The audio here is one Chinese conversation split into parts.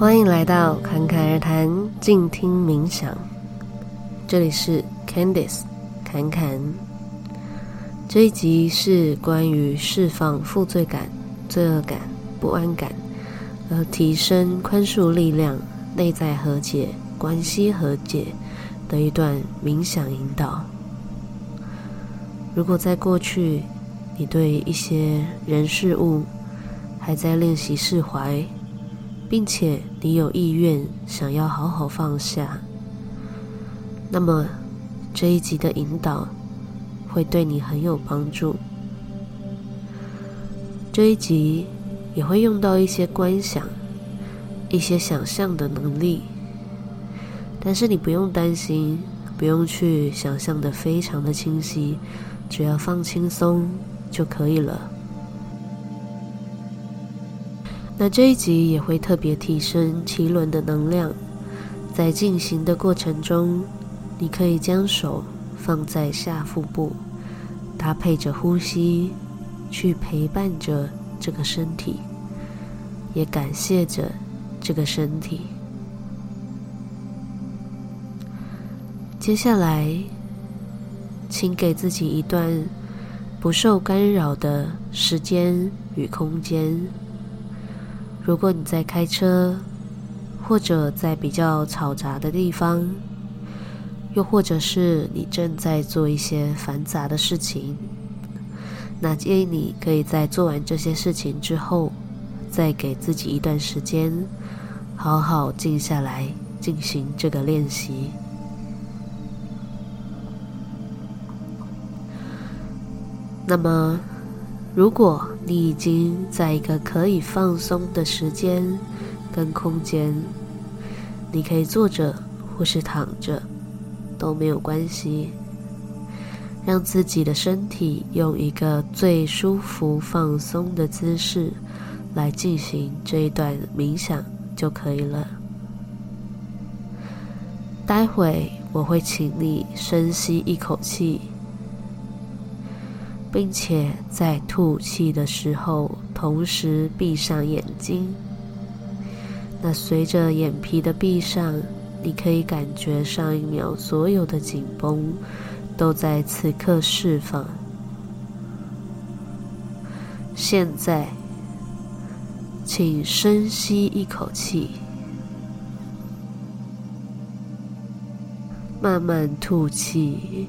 欢迎来到侃侃而谈，静听冥想。这里是 Candice 侃侃。这一集是关于释放负罪感、罪恶感、不安感，而提升宽恕力量、内在和解、关系和解的一段冥想引导。如果在过去，你对一些人事物还在练习释怀，并且你有意愿想要好好放下，那么这一集的引导会对你很有帮助。这一集也会用到一些观想、一些想象的能力，但是你不用担心，不用去想象的非常的清晰，只要放轻松就可以了。那这一集也会特别提升脐轮的能量，在进行的过程中，你可以将手放在下腹部，搭配着呼吸，去陪伴着这个身体，也感谢着这个身体。接下来，请给自己一段不受干扰的时间与空间。如果你在开车，或者在比较嘈杂的地方，又或者是你正在做一些繁杂的事情，那建议你可以在做完这些事情之后，再给自己一段时间，好好静下来进行这个练习。那么，如果你已经在一个可以放松的时间跟空间，你可以坐着或是躺着都没有关系，让自己的身体用一个最舒服放松的姿势来进行这一段冥想就可以了。待会我会请你深吸一口气。并且在吐气的时候，同时闭上眼睛。那随着眼皮的闭上，你可以感觉上一秒所有的紧绷都在此刻释放。现在，请深吸一口气，慢慢吐气。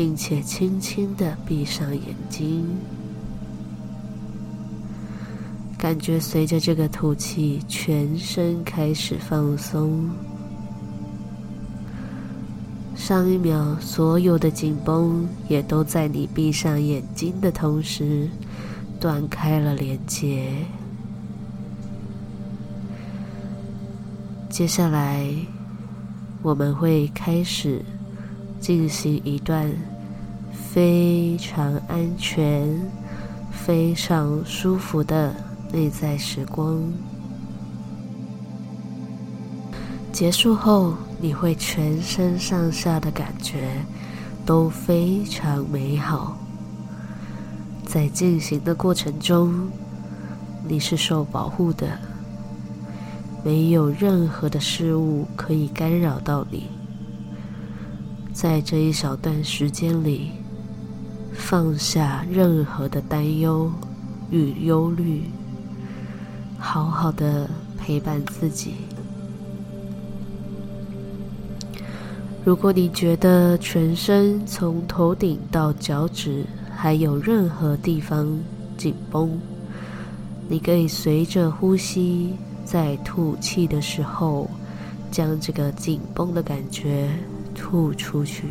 并且轻轻的闭上眼睛，感觉随着这个吐气，全身开始放松。上一秒所有的紧绷也都在你闭上眼睛的同时断开了连接。接下来我们会开始。进行一段非常安全、非常舒服的内在时光。结束后，你会全身上下的感觉都非常美好。在进行的过程中，你是受保护的，没有任何的事物可以干扰到你。在这一小段时间里，放下任何的担忧与忧虑，好好的陪伴自己。如果你觉得全身从头顶到脚趾还有任何地方紧绷，你可以随着呼吸，在吐气的时候，将这个紧绷的感觉。吐出去，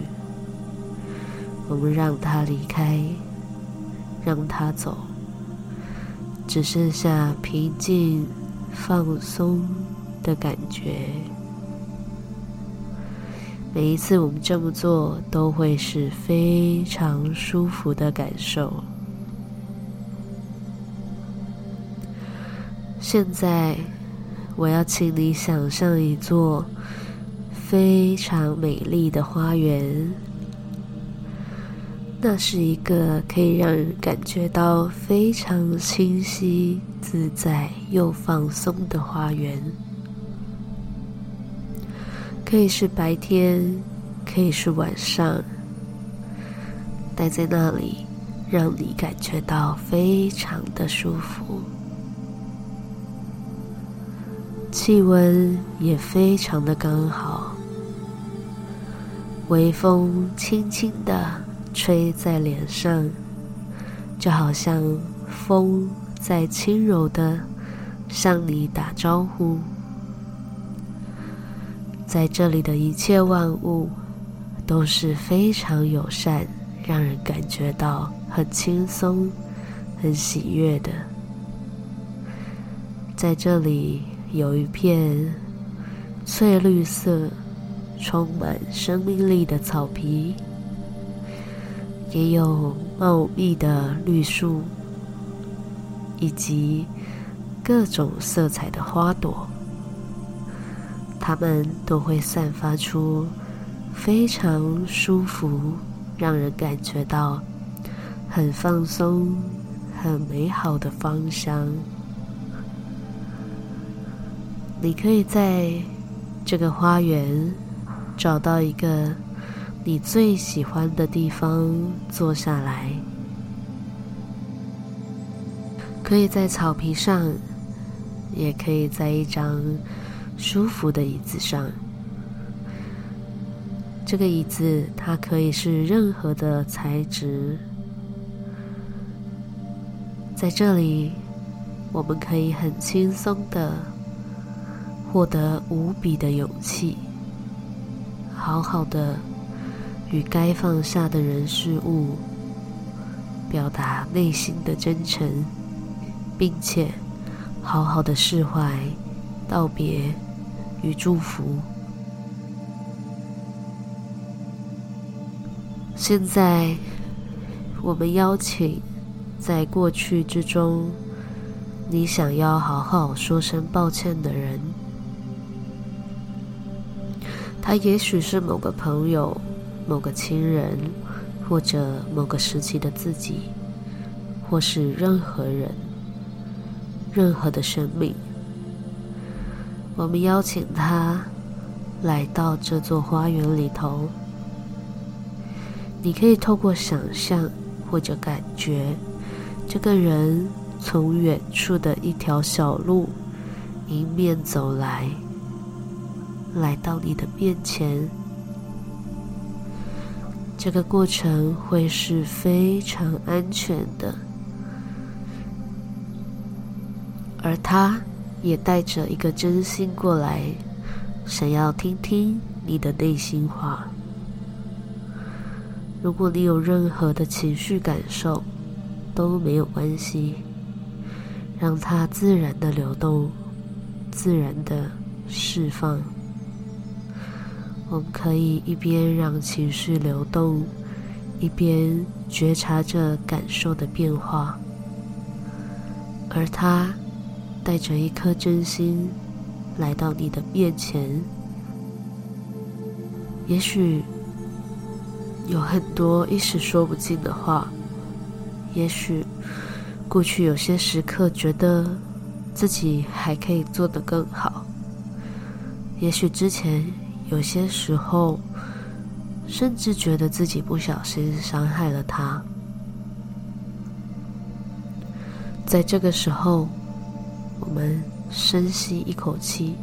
我们让他离开，让他走，只剩下平静、放松的感觉。每一次我们这么做，都会是非常舒服的感受。现在，我要请你想象一座。非常美丽的花园，那是一个可以让人感觉到非常清晰、自在又放松的花园。可以是白天，可以是晚上，待在那里，让你感觉到非常的舒服，气温也非常的刚好，微风轻轻的吹在脸上，就好像风在轻柔的向你打招呼。在这里的一切万物都是非常友善，让人感觉到很轻松、很喜悦的。在这里有一片翠绿色、充满生命力的草皮，也有茂密的绿树，以及各种色彩的花朵。它们都会散发出非常舒服、让人感觉到很放松、很美好的芳香。你可以在这个花园找到一个你最喜欢的地方坐下来，可以在草皮上，也可以在一张舒服的椅子上，这个椅子它可以是任何的材质。在这里，我们可以很轻松的获得无比的勇气，好好的与该放下的人事物表达内心的真诚，并且好好的释怀、道别。与祝福。现在，我们邀请在过去之中，你想要好好说声抱歉的人，他也许是某个朋友、某个亲人，或者某个时期的自己，或是任何人、任何的生命。我们邀请他来到这座花园里头。你可以透过想象或者感觉，这个人从远处的一条小路迎面走来，来到你的面前。这个过程会是非常安全的，而他。也带着一个真心过来，想要听听你的内心话。如果你有任何的情绪感受，都没有关系，让它自然的流动，自然的释放。我们可以一边让情绪流动，一边觉察着感受的变化，而他。带着一颗真心来到你的面前，也许有很多一时说不尽的话，也许过去有些时刻觉得自己还可以做得更好，也许之前有些时候甚至觉得自己不小心伤害了他，在这个时候。我们深吸一口气，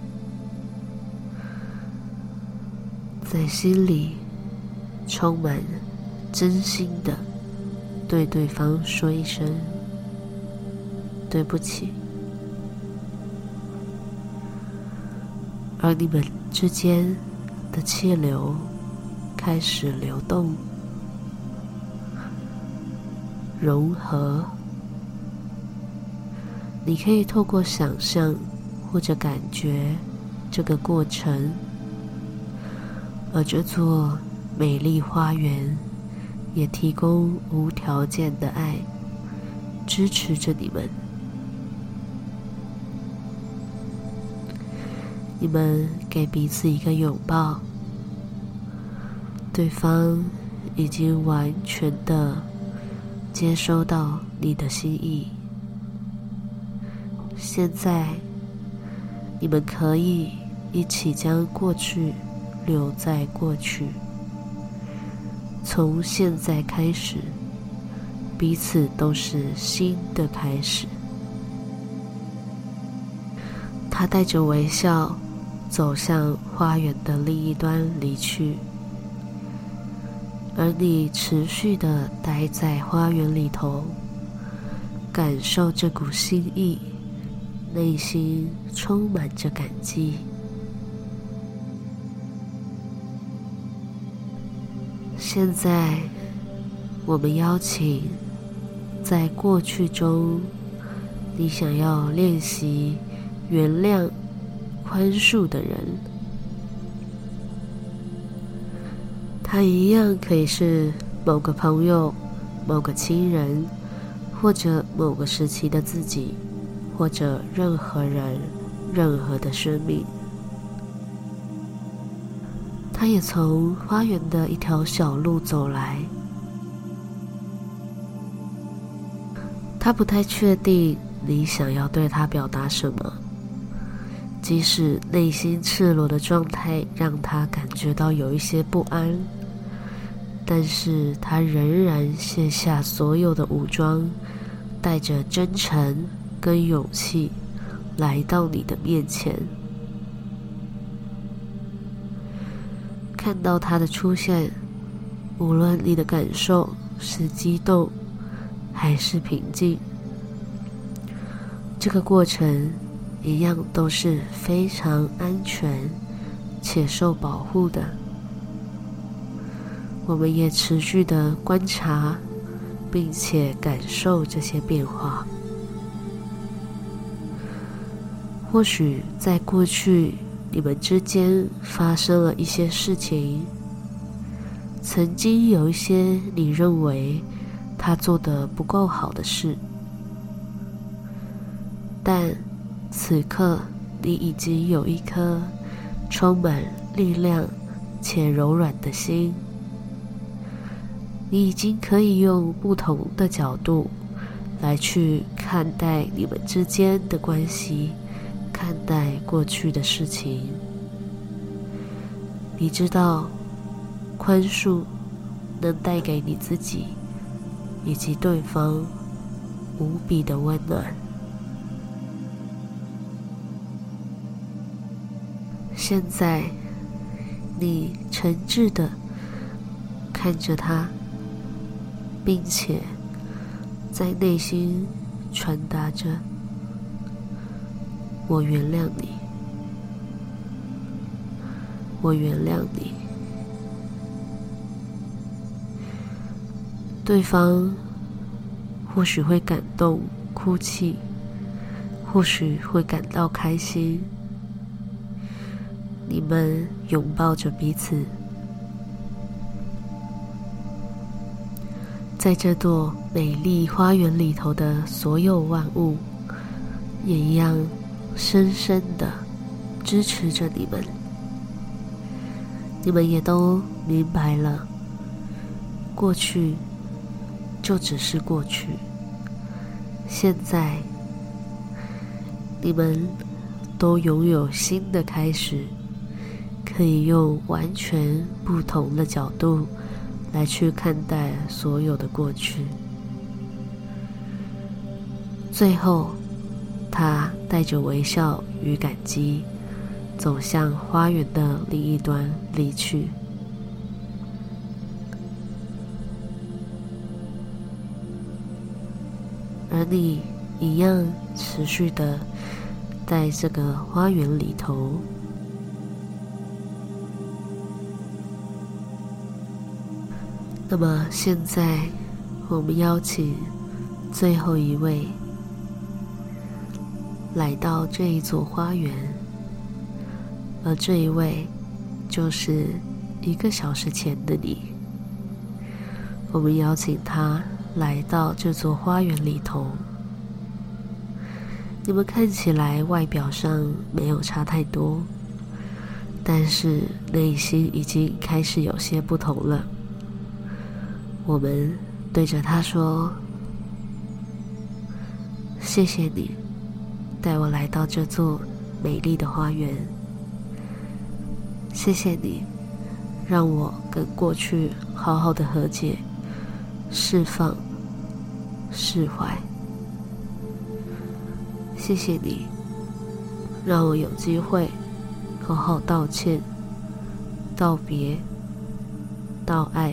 在心里充满真心的对对方说一声对不起，而你们之间的气流开始流动，融合。你可以透过想象或者感觉这个过程，而这座美丽花园也提供无条件的爱，支持着你们。你们给彼此一个拥抱，对方已经完全的接收到你的心意。现在，你们可以一起将过去留在过去。从现在开始，彼此都是新的开始。他带着微笑走向花园的另一端离去，而你持续的待在花园里头，感受这股心意，内心充满着感激。现在，我们邀请在过去中，你想要练习原谅、宽恕的人。他一样可以是某个朋友、某个亲人，或者某个时期的自己，或者任何人、任何的生命。他也从花园的一条小路走来。他不太确定你想要对他表达什么，即使内心赤裸的状态让他感觉到有一些不安，但是他仍然卸下所有的武装，带着真诚跟勇气来到你的面前。看到他的出现，无论你的感受是激动还是平静，这个过程一样都是非常安全且受保护的。我们也持续的观察，并且感受这些变化。或许在过去，你们之间发生了一些事情，曾经有一些你认为他做得不够好的事，但此刻你已经有一颗充满力量且柔软的心，你已经可以用不同的角度来去看待你们之间的关系。看待过去的事情，你知道，宽恕能带给你自己以及对方无比的温暖。现在，你诚挚的看着他，并且在内心传达着。我原谅你，我原谅你。对方或许会感动、哭泣，或许会感到开心。你们拥抱着彼此，在这座美丽花园里头的所有万物，也一样。深深的支持着你们，你们也都明白了，过去就只是过去，现在你们都拥有新的开始，可以用完全不同的角度来去看待所有的过去，最后。他带着微笑与感激，走向花园的另一端离去，而你一样持续的在这个花园里头。那么现在，我们邀请最后一位。来到这一座花园，而这一位就是一个小时前的你。我们邀请他来到这座花园里头。你们看起来外表上没有差太多，但是内心已经开始有些不同了。我们对着他说：“谢谢你。”带我来到这座美丽的花园，谢谢你让我跟过去好好的和解、释放、释怀。谢谢你，让我有机会好好道歉、道别、道爱，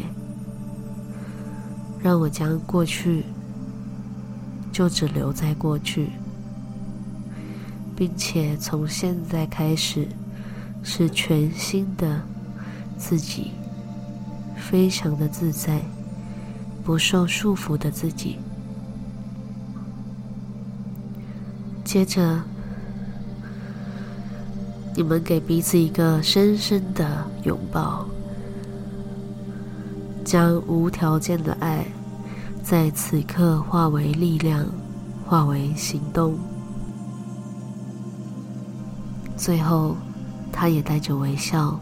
让我将过去就只留在过去，并且从现在开始是全新的自己，非常的自在，不受束缚的自己。接着，你们给彼此一个深深的拥抱，将无条件的爱在此刻化为力量，化为行动。最后，他也带着微笑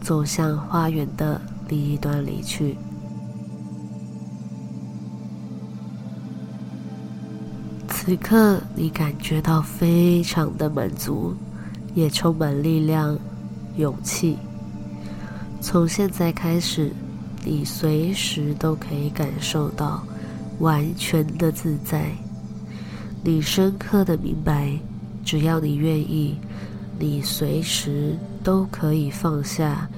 走向花园的另一端离去。此刻，你感觉到非常的满足，也充满力量、勇气。从现在开始，你随时都可以感受到完全的自在。你深刻的明白，只要你愿意，你随时都可以放下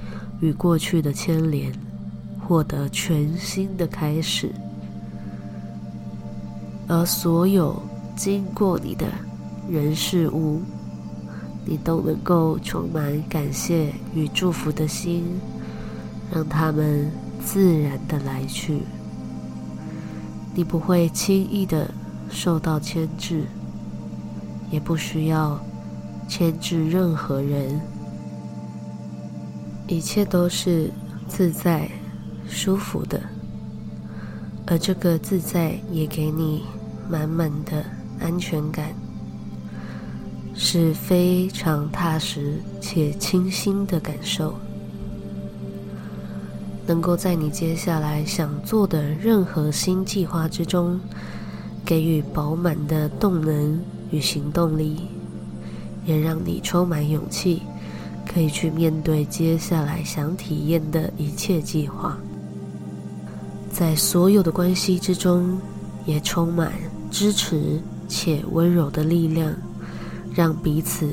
与过去的牵连，获得全新的开始。而所有经过你的人事物，你都能够充满感谢与祝福的心，让他们自然的来去。你不会轻易的受到牵制，也不需要牵制任何人，一切都是自在、舒服的，而这个自在也给你满满的。安全感是非常踏实且清新的感受，能够在你接下来想做的任何新计划之中，给予饱满的动能与行动力，也让你充满勇气，可以去面对接下来想体验的一切计划。在所有的关系之中，也充满支持。且温柔的力量，让彼此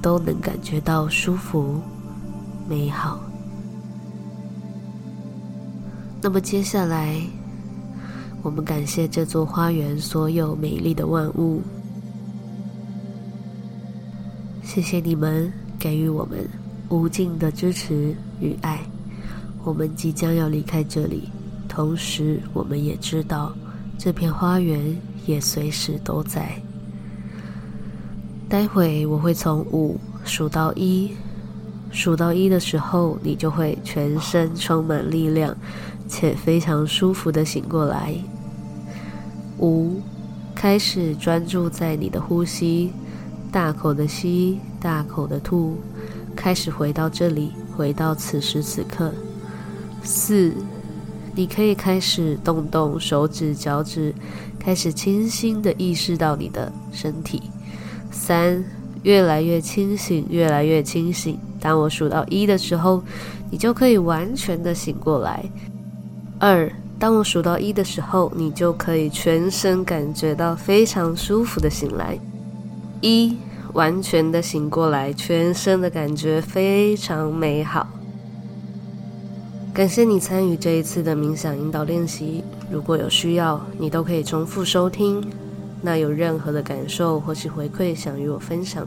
都能感觉到舒服、美好。那么接下来，我们感谢这座花园所有美丽的万物，谢谢你们给予我们无尽的支持与爱。我们即将要离开这里，同时我们也知道这片花园。也随时都在。待会我会从五数到一，数到一的时候，你就会全身充满力量，且非常舒服的醒过来。五，开始专注在你的呼吸，大口的吸，大口的吐，开始回到这里，回到此时此刻。四。你可以开始动动手指、脚趾，开始清新的意识到你的身体。三，越来越清醒，越来越清醒。当我数到一的时候，你就可以完全的醒过来。二，当我数到一的时候，你就可以全身感觉到非常舒服的醒来。一，完全的醒过来，全身的感觉非常美好。感谢你参与这一次的冥想引导练习。如果有需要，你都可以重复收听。那有任何的感受或是回馈想与我分享，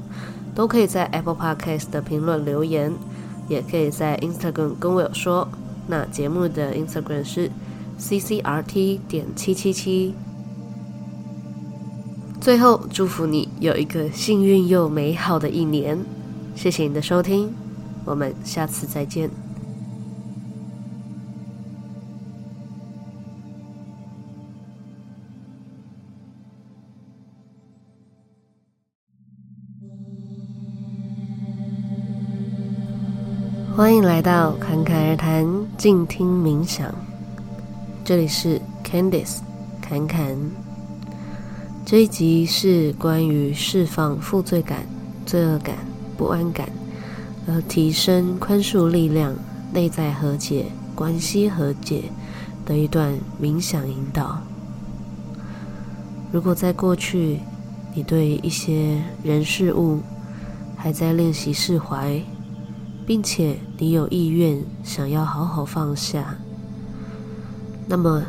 都可以在 Apple Podcast 的评论留言，也可以在 Instagram 跟我有说。那节目的 Instagram 是 CCRT 点七七七。最后，祝福你有一个幸运又美好的一年。谢谢你的收听，我们下次再见。欢迎来到侃侃而谈，静听冥想。这里是 Candice 侃侃。这一集是关于释放负罪感、罪恶感、不安感，而提升宽恕力量、内在和解、关系和解的一段冥想引导。如果在过去，你对一些人事物还在练习释怀，并且你有意愿想要好好放下，那么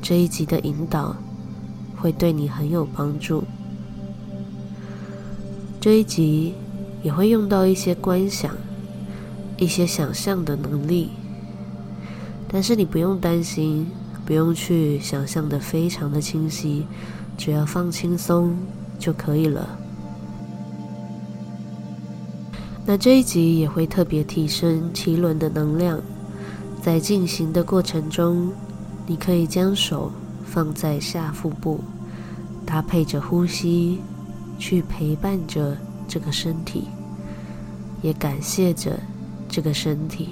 这一集的引导会对你很有帮助。这一集也会用到一些观想、一些想象的能力，但是你不用担心，不用去想象的非常的清晰，只要放轻松就可以了。那这一集也会特别提升脐轮的能量，在进行的过程中，你可以将手放在下腹部，搭配着呼吸。去陪伴着这个身体，也感谢着这个身体。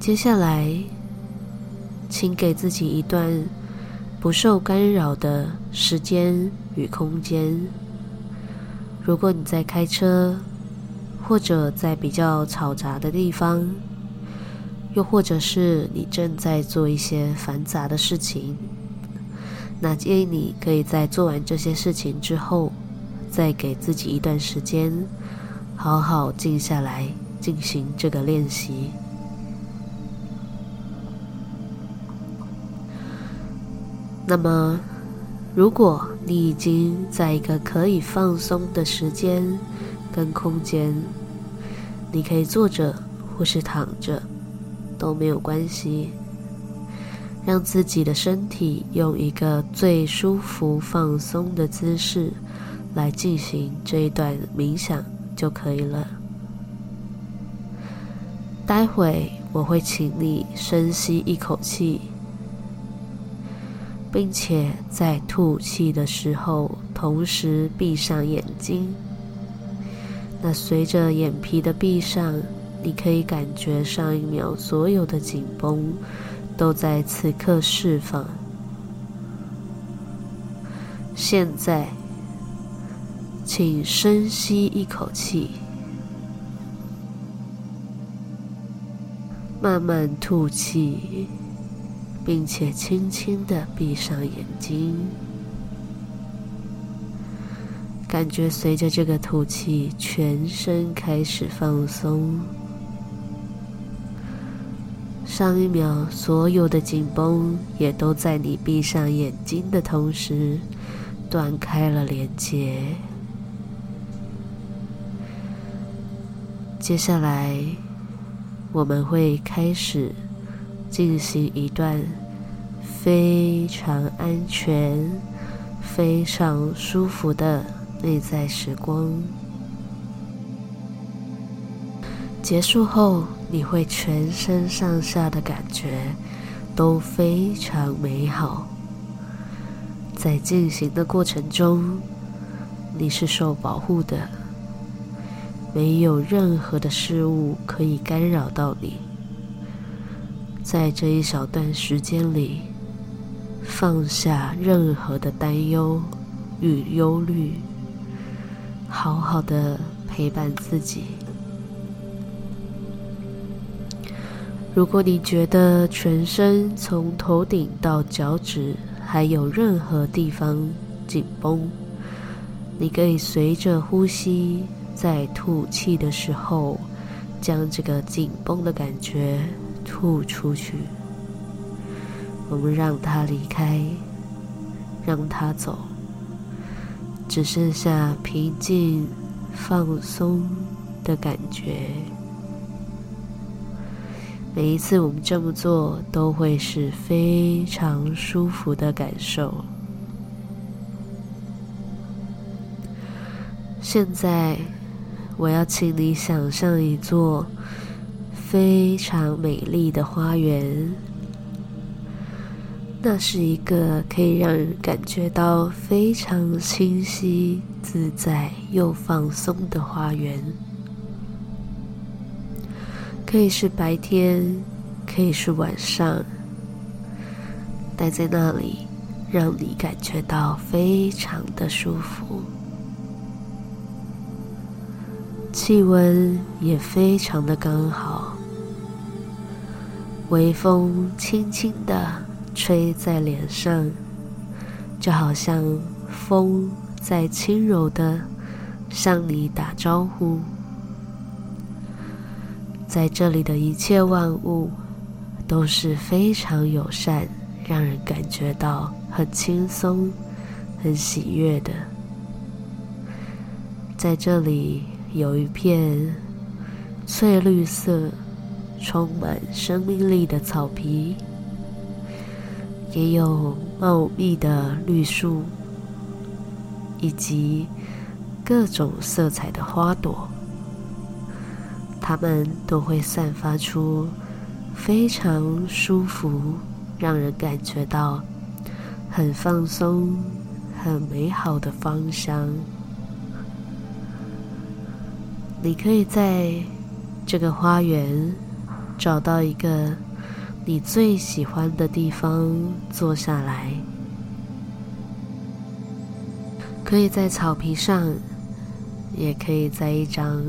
接下来，请给自己一段不受干扰的时间与空间。如果你在开车，或者在比较嘈杂的地方，又或者是你正在做一些繁杂的事情。那建议你可以在做完这些事情之后，再给自己一段时间，好好静下来进行这个练习。那么，如果你已经在一个可以放松的时间跟空间，你可以坐着或是躺着，都没有关系。让自己的身体用一个最舒服、放松的姿势来进行这一段冥想就可以了。待会我会请你深吸一口气，并且在吐气的时候同时闭上眼睛。那随着眼皮的闭上，你可以感觉上一秒所有的紧绷。都在此刻释放。现在，请深吸一口气，慢慢吐气，并且轻轻的闭上眼睛，感觉随着这个吐气，全身开始放松。上一秒，所有的紧绷也都在你闭上眼睛的同时断开了连接。接下来，我们会开始进行一段非常安全、非常舒服的内在时光。结束后，你会全身上下的感觉都非常美好。在进行的过程中，你是受保护的，没有任何的事物可以干扰到你。在这一小段时间里，放下任何的担忧与忧虑，好好的陪伴自己。如果你觉得全身从头顶到脚趾还有任何地方紧绷，你可以随着呼吸，在吐气的时候，将这个紧绷的感觉吐出去。我们让它离开，让它走，只剩下平静、放松的感觉。每一次我们这么做，都会是非常舒服的感受。现在，我要请你想象一座非常美丽的花园，那是一个可以让人感觉到非常清晰、自在又放松的花园。可以是白天，可以是晚上，待在那里，让你感觉到非常的舒服。气温也非常的刚好，微风轻轻的吹在脸上，就好像风在轻柔的向你打招呼。在这里的一切万物都是非常友善，让人感觉到很轻松、很喜悦的。在这里有一片翠绿色、充满生命力的草皮，也有茂密的绿树，以及各种色彩的花朵。它们都会散发出非常舒服，让人感觉到很放松、很美好的芳香。你可以在这个花园找到一个你最喜欢的地方坐下来，可以在草皮上，也可以在一张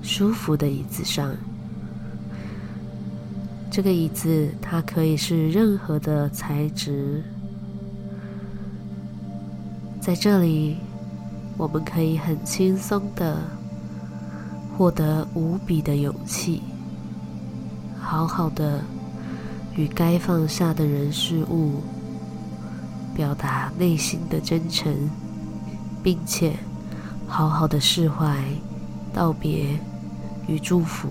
舒服的椅子上。这个椅子它可以是任何的材质，在这里我们可以很轻松的。获得无比的勇气，好好的与该放下的人事物表达内心的真诚，并且好好的释怀、道别与祝福。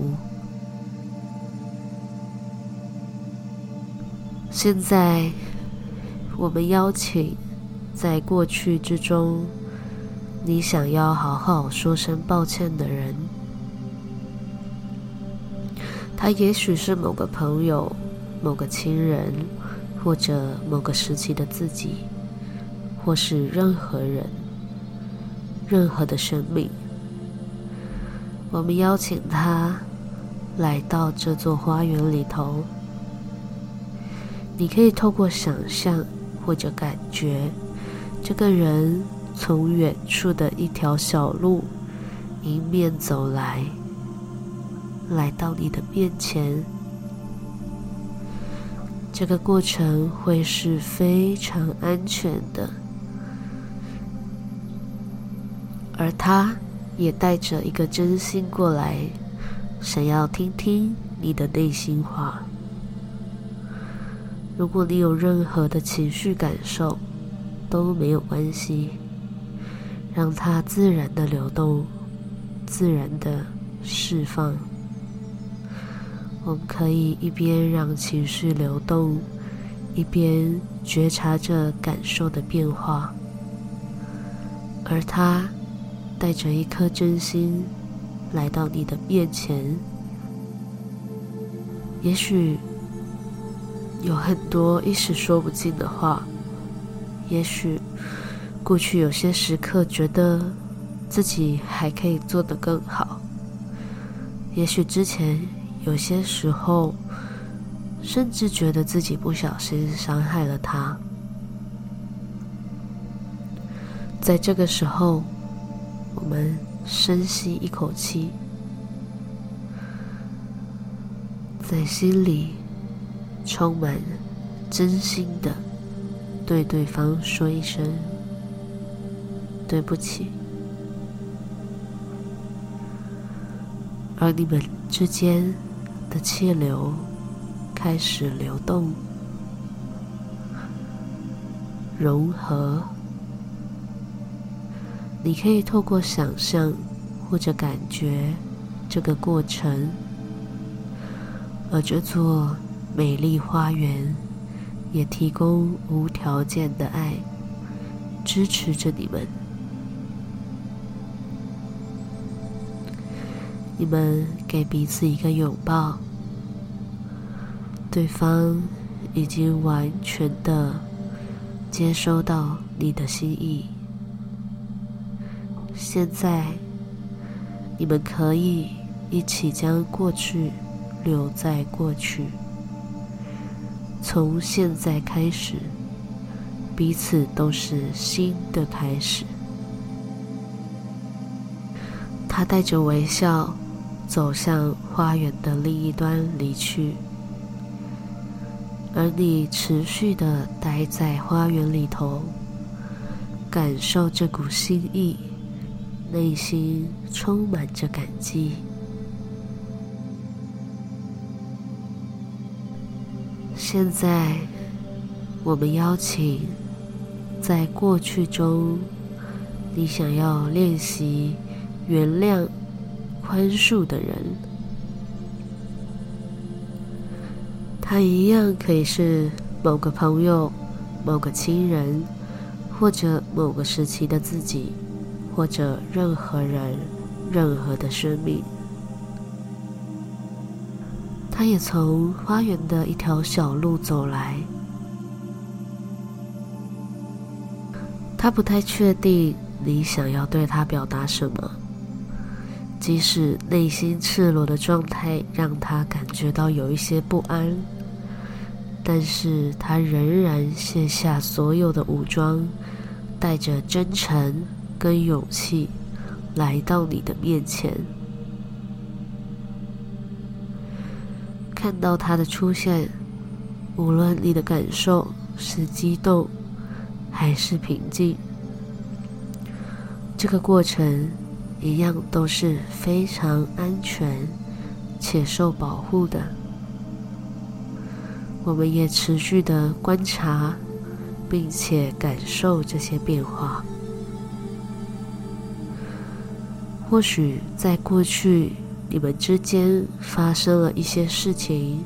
现在，我们邀请在过去之中，你想要好好说声抱歉的人。他也许是某个朋友、某个亲人，或者某个时期的自己，或是任何人、任何的生命。我们邀请他来到这座花园里头。你可以透过想象或者感觉，这个人从远处的一条小路迎面走来。来到你的面前，这个过程会是非常安全的，而他也带着一个真心过来，想要听听你的内心话。如果你有任何的情绪感受，都没有关系，让它自然的流动，自然的释放。我们可以一边让情绪流动，一边觉察着感受的变化，而他带着一颗真心来到你的面前。也许有很多一时说不尽的话，也许过去有些时刻觉得自己还可以做得更好，也许之前。有些时候，甚至觉得自己不小心伤害了他。在这个时候，我们深吸一口气，在心里充满真心的对对方说一声对不起，而你们之间。的气流开始流动、融合。你可以透过想象或者感觉这个过程，而这座美丽花园也提供无条件的爱，支持着你们。你们给彼此一个拥抱，对方已经完全的接收到你的心意。现在，你们可以一起将过去留在过去。从现在开始，彼此都是新的开始。他带着微笑走向花园的另一端离去，而你持续的待在花园里头，感受这股心意，内心充满着感激。现在，我们邀请在过去中，你想要练习原谅、宽恕的人，他一样可以是某个朋友、某个亲人，或者某个时期的自己，或者任何人、任何的生命。他也从花园的一条小路走来。他不太确定你想要对他表达什么，即使内心赤裸的状态让他感觉到有一些不安，但是他仍然卸下所有的武装，带着真诚跟勇气来到你的面前。看到他的出现，无论你的感受是激动还是平静，这个过程一样都是非常安全且受保护的。我们也持续的观察，并且感受这些变化。或许在过去，你们之间发生了一些事情，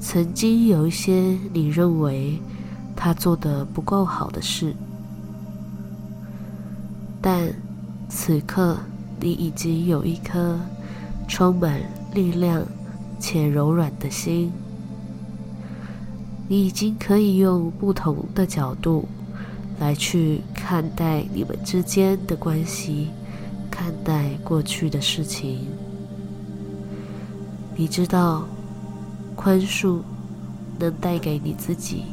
曾经有一些你认为他做得不够好的事，但此刻你已经有一颗充满力量且柔软的心，你已经可以用不同的角度来去看待你们之间的关系。看待过去的事情，你知道，宽恕能带给你自己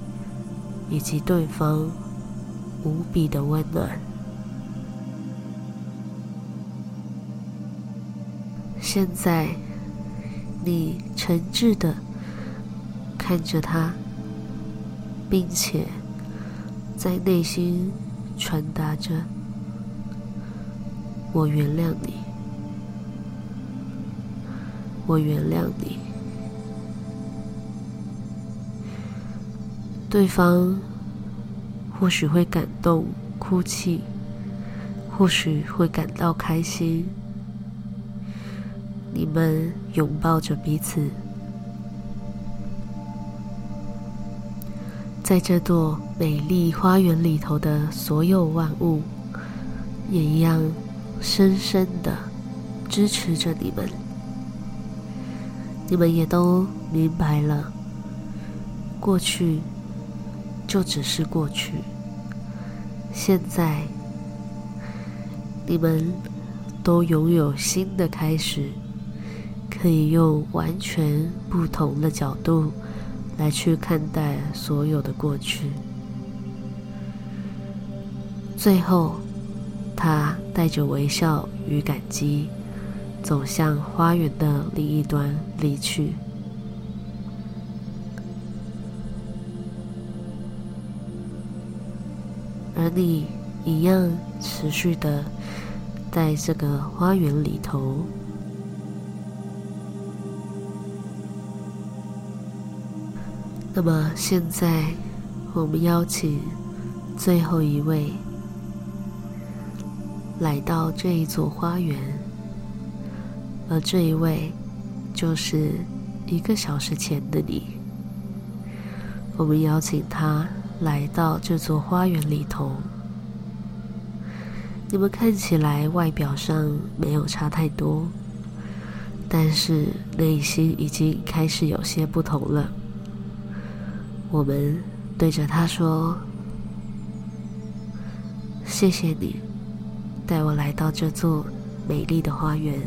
以及对方无比的温暖。现在，你诚挚的看着他，并且在内心传达着。我原谅你，我原谅你。对方或许会感动、哭泣，或许会感到开心。你们拥抱着彼此，在这座美丽花园里头的所有万物，也一样。深深的支持着你们，你们也都明白了，过去就只是过去，现在你们都拥有新的开始，可以用完全不同的角度来去看待所有的过去，最后。他带着微笑与感激，走向花园的另一端离去。而你一样持续的在这个花园里头。那么现在，我们邀请最后一位。来到这一座花园，而这一位就是一个小时前的你。我们邀请他来到这座花园里头。你们看起来外表上没有差太多，但是内心已经开始有些不同了。我们对着他说：“谢谢你。”带我来到这座美丽的花园，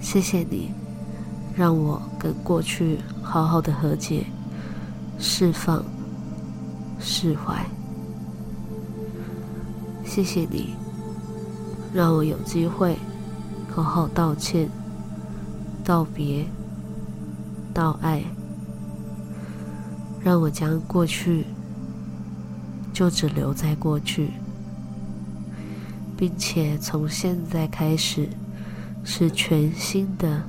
谢谢你，让我跟过去好好的和解、释放、释怀。谢谢你，让我有机会好好道歉、道别、道爱，让我将过去就只留在过去，并且从现在开始是全新的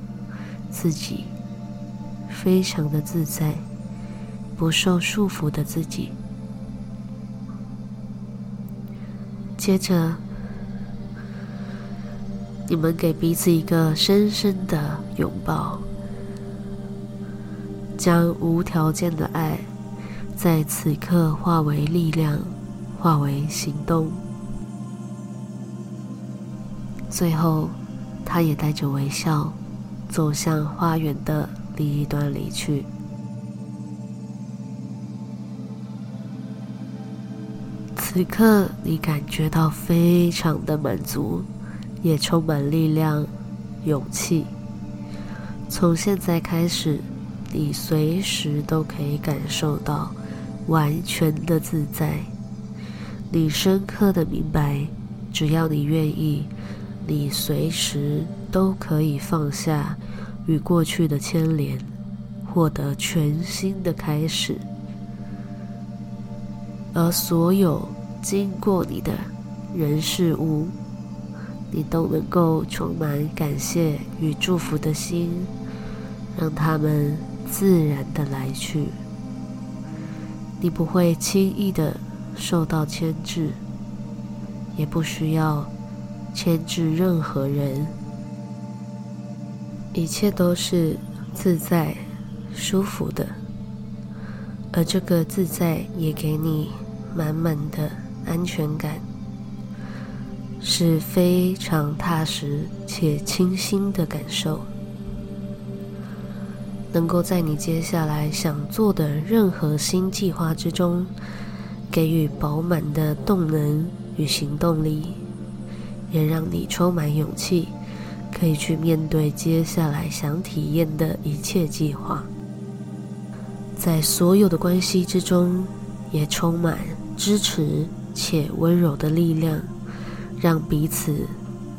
自己，非常的自在，不受束缚的自己。接着，你们给彼此一个深深的拥抱，将无条件的爱在此刻化为力量，化为行动。最后，他也带着微笑走向花园的另一端离去。此刻，你感觉到非常的满足，也充满力量、勇气。从现在开始，你随时都可以感受到完全的自在。你深刻的明白，只要你愿意，你随时都可以放下与过去的牵连，获得全新的开始。而所有经过你的人事物，你都能够充满感谢与祝福的心，让他们自然的来去。你不会轻易的受到牵制，也不需要牵制任何人，一切都是自在、舒服的，而这个自在也给你满满的。安全感是非常踏实且清新的感受，能够在你接下来想做的任何新计划之中，给予饱满的动能与行动力，也让你充满勇气，可以去面对接下来想体验的一切计划。在所有的关系之中，也充满支持。且温柔的力量，让彼此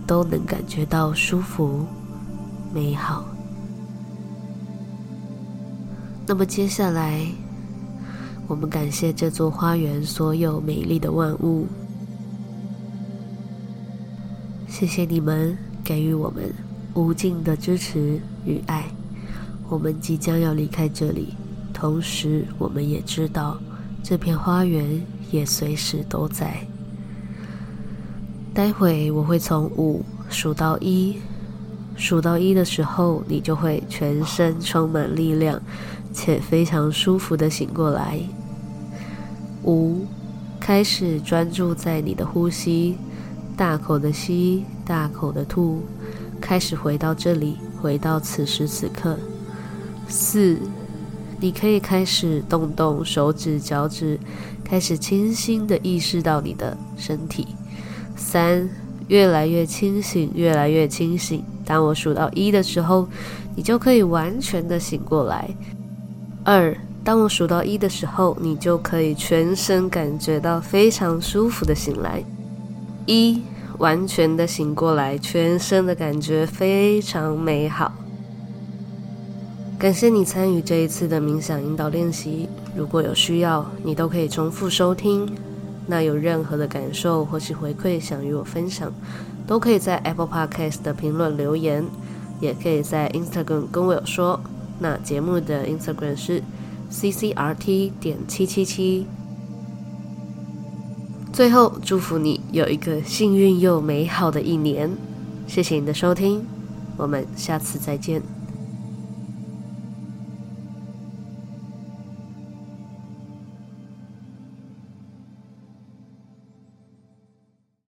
都能感觉到舒服、美好。那么接下来，我们感谢这座花园所有美丽的万物，谢谢你们给予我们无尽的支持与爱。我们即将要离开这里，同时我们也知道这片花园。也随时都在。待会我会从五数到一，数到一的时候，你就会全身充满力量，且非常舒服的醒过来。五，开始专注在你的呼吸，大口的吸，大口的吐，开始回到这里，回到此时此刻。四，你可以开始动动手指、脚趾。开始清新的意识到你的身体，三，越来越清醒，越来越清醒。当我数到一的时候，你就可以完全的醒过来。二，当我数到一的时候，你就可以全身感觉到非常舒服的醒来。一，完全的醒过来，全身的感觉非常美好。感谢你参与这一次的冥想引导练习。如果有需要，你都可以重复收听。那有任何的感受或是回馈想与我分享，都可以在 Apple Podcast 的评论留言，也可以在 Instagram 跟我有说。那节目的 Instagram 是 CCRT 点七七七。最后，祝福你有一个幸运又美好的一年。谢谢你的收听，我们下次再见。